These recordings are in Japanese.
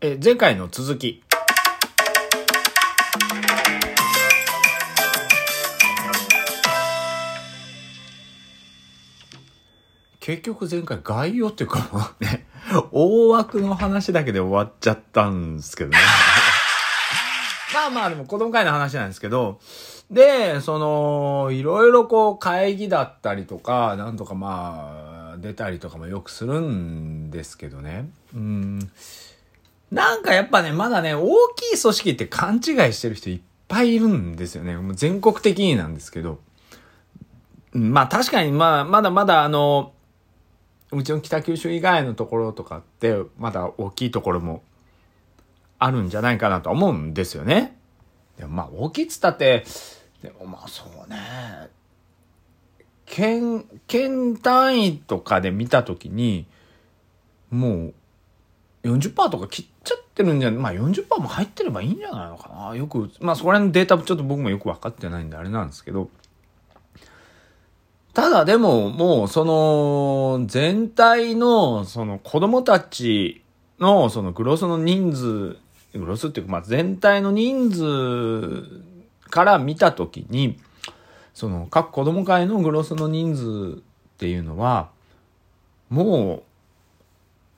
えー前回の続き。結局前回概要っていうか ね、大枠の話だけで終わっちゃったんですけどね。まあまあでも子供会の話なんですけど、で、その、いろいろこう会議だったりとか、なんとかまあ、出たりとかもよくするんですけどね。うん。なんかやっぱね、まだね、大きい組織って勘違いしてる人いっぱいいるんですよね。もう全国的になんですけど。まあ確かにまあ、まだまだあの、うちの北九州以外のところとかって、まだ大きいところもあるんじゃないかなと思うんですよね。でもまあ大きいっつったって、でもまあそうね、県、県単位とかで見たときに、もう40%とか切っちゃってるんじゃ、まあ40%も入ってればいいんじゃないのかな。よく、まあそこら辺のデータちょっと僕もよく分かってないんであれなんですけど、ただでももうその全体のその子供たちのそのグロスの人数、グロスっていうかまあ全体の人数から見たときに、その各子供会のグロスの人数っていうのは、もう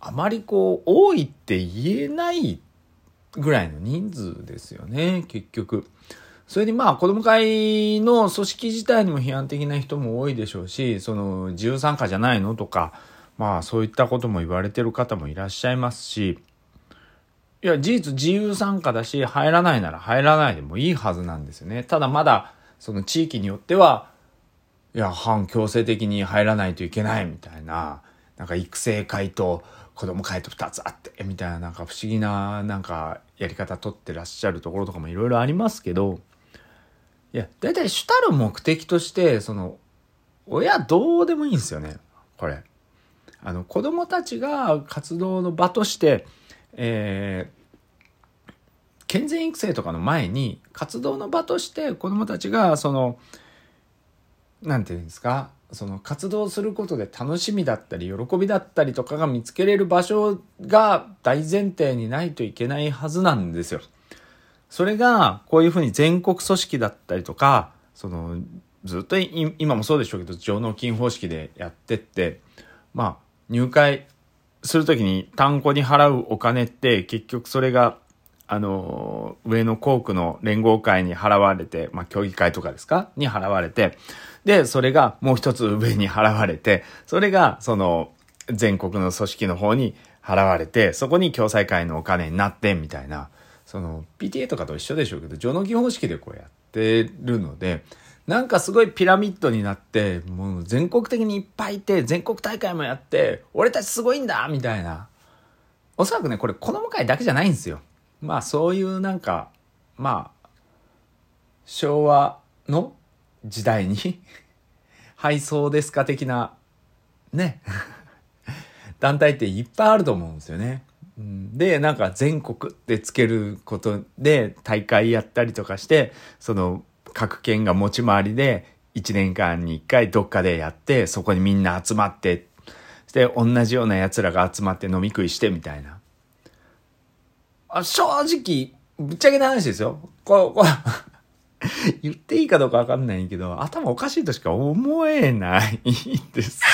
あまりこう多いって言えないぐらいの人数ですよね、結局。それにまあ子供会の組織自体にも批判的な人も多いでしょうし、その自由参加じゃないのとか、まあそういったことも言われてる方もいらっしゃいますし、いや事実自由参加だし入らないなら入らないでもいいはずなんですよね。ただまだその地域によっては、いや反強制的に入らないといけないみたいな、なんか育成会と子供会と2つあって、みたいななんか不思議ななんかやり方取ってらっしゃるところとかもいろいろありますけど、いや、だいたい主たる目的として、その、親どうでもいいんですよね、これ。あの、子供たちが活動の場として、えー、健全育成とかの前に、活動の場として子供たちが、その、なんていうんですか、その活動することで楽しみだったり、喜びだったりとかが見つけれる場所が大前提にないといけないはずなんですよ。それが、こういうふうに全国組織だったりとか、その、ずっと今もそうでしょうけど、上納金方式でやってって、まあ、入会するときに単行に払うお金って、結局それが、あの、上の校区の連合会に払われて、まあ、協議会とかですか？に払われて、で、それがもう一つ上に払われて、それが、その、全国の組織の方に払われて、そこに共済会のお金になって、みたいな、その PTA とかと一緒でしょうけど上納金方式でこうやってるのでなんかすごいピラミッドになってもう全国的にいっぱいいて全国大会もやって俺たちすごいんだみたいな。おそらくねこれ子供会だけじゃないんですよ。まあそういうなんかまあ昭和の時代に 配送ですか的なね 団体っていっぱいあると思うんですよね。で、なんか全国ってつけることで大会やったりとかして、その各県が持ち回りで1年間に1回どっかでやって、そこにみんな集まって、で、同じような奴らが集まって飲み食いしてみたいな。あ正直、ぶっちゃけな話ですよ。ここ 言っていいかどうかわかんないけど、頭おかしいとしか思えないんですよ。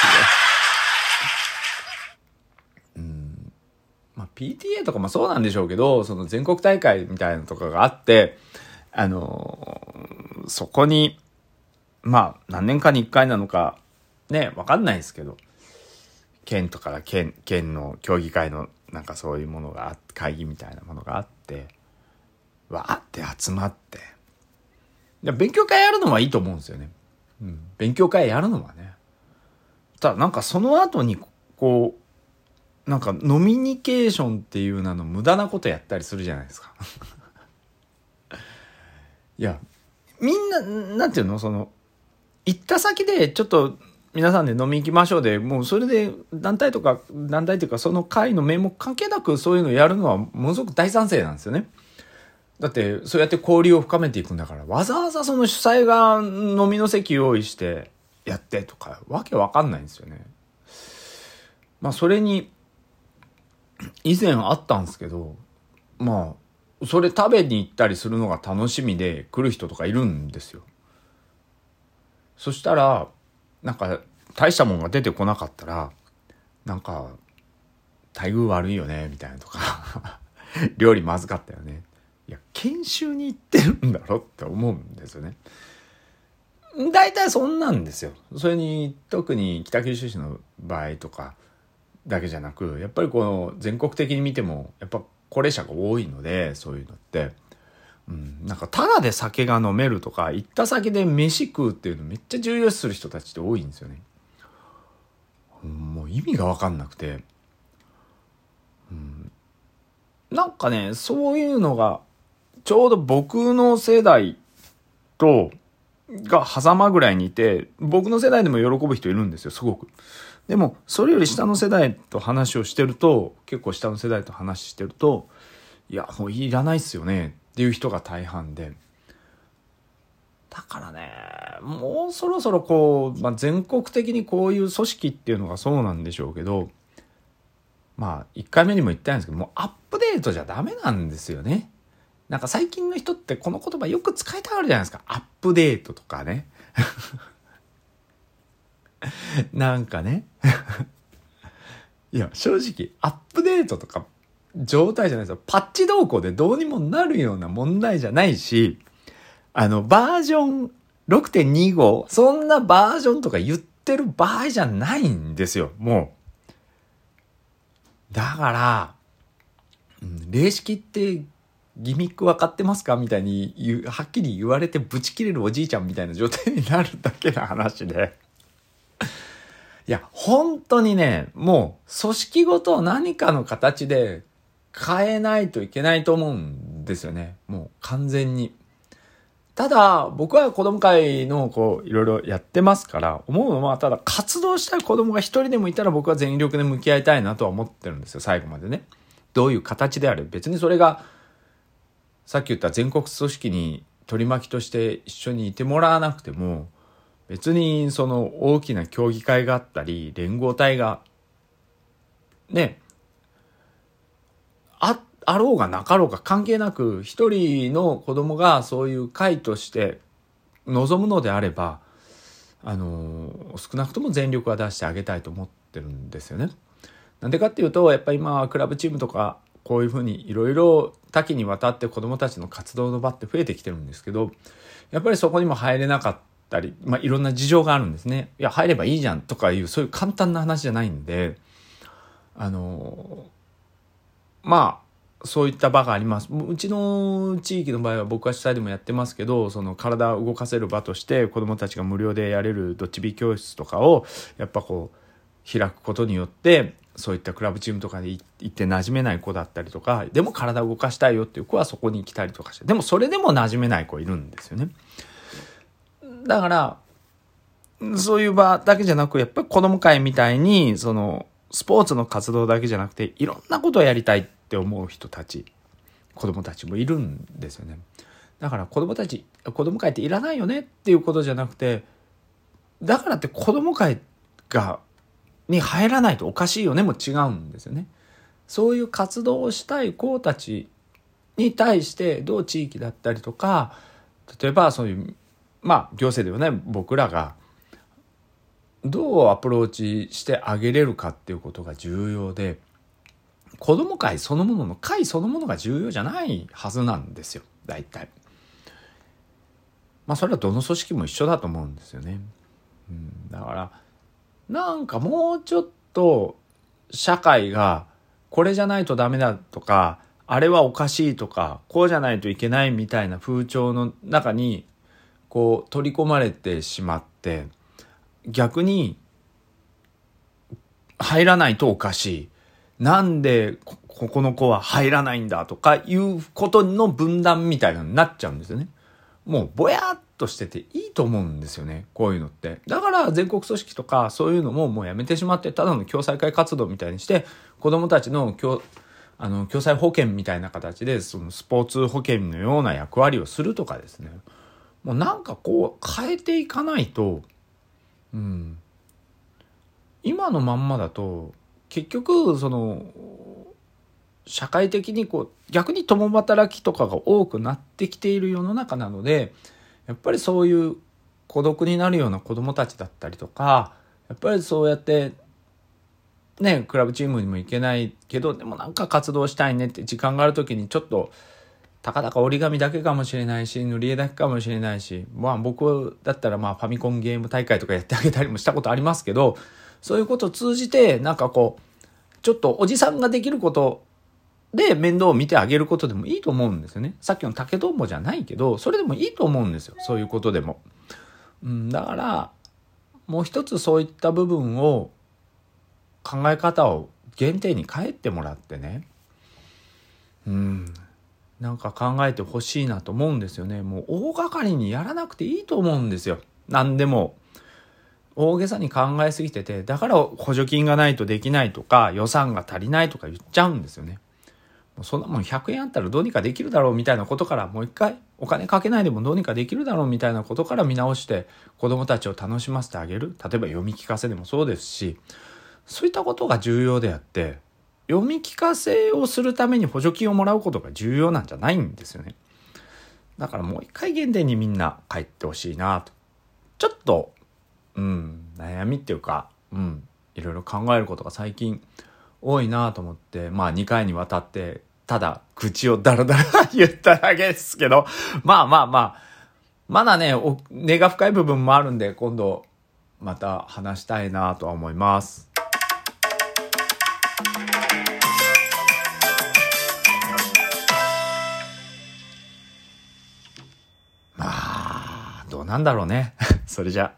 まあ、PTA とかもそうなんでしょうけど、その全国大会みたいなのとかがあって、あのーそこに、まあ、何年かに一回なのか、ね、わかんないですけど、県とか県、県の協議会のなんかそういうものがあって、会議みたいなものがあって、わーって集まって、いや勉強会やるのはいいと思うんですよね。うん。勉強会やるのはね。ただなんかその後に、こう、なんかノミニケーションっていう名の無駄なことやったりするじゃないですか。いや、みんな、なんていうの？その、行った先でちょっと皆さんで飲み行きましょうで、もうそれで団体とか、団体というかその会の名目関係なくそういうのやるのはものすごく大賛成なんですよね。だってそうやって交流を深めていくんだから、わざわざその主催が飲みの席用意してやってとか、わけわかんないんですよね。まあそれに、以前あったんですけど、まあそれ食べに行ったりするのが楽しみで来る人とかいるんですよ。そしたらなんか大したもんが出てこなかったらなんか待遇悪いよねみたいなとか 料理まずかったよねいや研修に行ってるんだろって思うんですよね。大体そんなんですよ。それに特に北九州市の場合とかだけじゃなくやっぱりこの全国的に見てもやっぱ高齢者が多いのでそういうのって、うん、なんかただで酒が飲めるとか行った先で飯食うっていうのめっちゃ重要視する人たちって多いんですよね。もう意味が分かんなくて、うん、なんかねそういうのがちょうど僕の世代とが狭間ぐらいにいて、僕の世代でも喜ぶ人いるんですよ、すごく。でも、それより下の世代と話をしてると、結構下の世代と話してると、いや、もういらないっすよねっていう人が大半で。だからね、もうそろそろこう、まあ、全国的にこういう組織っていうのがそうなんでしょうけど、まあ、1回目にも言ったんですけど、もうアップデートじゃダメなんですよね。なんか最近の人ってこの言葉よく使いたがるじゃないですか。アップデートとかね。なんかね。いや、正直、アップデートとか状態じゃないですよ。パッチ動向でどうにもなるような問題じゃないし、あの、バージョン6.25、そんなバージョンとか言ってる場合じゃないんですよ、もう。だから、うん、霊式ってギミック分かってますかみたいに言う、はっきり言われてブチ切れるおじいちゃんみたいな状態になるだけの話で。いや、本当にね、もう組織ごと何かの形で変えないといけないと思うんですよね。もう完全に。ただ、僕は子供会のこう、いろいろやってますから、思うのは、ただ活動したい子供が一人でもいたら僕は全力で向き合いたいなとは思ってるんですよ、最後までね。どういう形であれ。別にそれが、さっき言った全国組織に取り巻きとして一緒にいてもらわなくても別にその大きな協議会があったり連合体がねああろうがなかろうが関係なく一人の子供がそういう会として望むのであればあの少なくとも全力は出してあげたいと思ってるんですよね。なんでかっていうとやっぱり今クラブチームとかこういうふうにいろいろ多岐にわたって子どもたちの活動の場って増えてきてるんですけどやっぱりそこにも入れなかったり、まあ、いろんな事情があるんですね。いや入ればいいじゃんとかいうそういう簡単な話じゃないんであのまあそういった場があります。うちの地域の場合は僕は主催でもやってますけど、その体を動かせる場として子どもたちが無料でやれるドッジビ教室とかをやっぱこう開くことによってそういったクラブチームとかで行って馴染めない子だったりとか、でも体を動かしたいよっていう子はそこに行きたりとかして、でもそれでも馴染めない子いるんですよね。だから、そういう場だけじゃなく、やっぱり子供会みたいに、その、スポーツの活動だけじゃなくて、いろんなことをやりたいっって思う人たち、子供たちもいるんですよね。だから子供たち、子供会っていらないよねっていうことじゃなくて、だからって子供会がに入らないとおかしいよねも違うんですよね。そういう活動をしたい子たちに対してどう地域だったりとか例えばそういうまあ行政ではね僕らがどうアプローチしてあげれるかっていうことが重要で子ども会そのものの会そのものが重要じゃないはずなんですよ大体。まあそれはどの組織も一緒だと思うんですよね。うん、だからなんかもうちょっと社会がこれじゃないとダメだとか、あれはおかしいとか、こうじゃないといけないみたいな風潮の中にこう取り込まれてしまって、逆に入らないとおかしい。なんでこここの子は入らないんだとかいうことの分断みたいなのになっちゃうんですよね。もうぼやっとしてていいと思うんですよね。こういうのって。だから全国組織とかそういうのももうやめてしまって、ただの共済会活動みたいにして、子供たちの共、あの、共済保険みたいな形で、そのスポーツ保険のような役割をするとかですね。もうなんかこう変えていかないと、うん。今のまんまだと、結局、その、社会的にこう逆に共働きとかが多くなってきている世の中なのでやっぱりそういう孤独になるような子供たちだったりとかやっぱりそうやってねクラブチームにも行けないけどでもなんか活動したいねって時間がある時にちょっとたかだか折り紙だけかもしれないし塗り絵だけかもしれないしまあ僕だったらまあファミコンゲーム大会とかやってあげたりもしたことありますけどそういうことを通じてなんかこうちょっとおじさんができることで面倒を見てあげることでもいいと思うんですよね。さっきの竹とんぼじゃないけど、それでもいいと思うんですよ。そういうことでも。うん、だから、もう一つそういった部分を、考え方を原点に帰ってもらってね。うん。なんか考えてほしいなと思うんですよね。もう大掛かりにやらなくていいと思うんですよ。何でも。大げさに考えすぎてて、だから補助金がないとできないとか、予算が足りないとか言っちゃうんですよね。そんなもん100円あったらどうにかできるだろうみたいなことからもう一回お金かけないでもどうにかできるだろうみたいなことから見直して子供たちを楽しませてあげる例えば読み聞かせでもそうですしそういったことが重要であって読み聞かせをするために補助金をもらうことが重要なんじゃないんですよね。だからもう一回原点にみんな帰ってほしいなと。ちょっと、うん、悩みっていうか、うん、いろいろ考えることが最近多いなと思って、まあ2回にわたって、ただ口をダラダラ言っただけですけど、まあまあまあ、まだね、根が深い部分もあるんで、今度また話したいなとは思います。まあ、どうなんだろうね。それじゃ。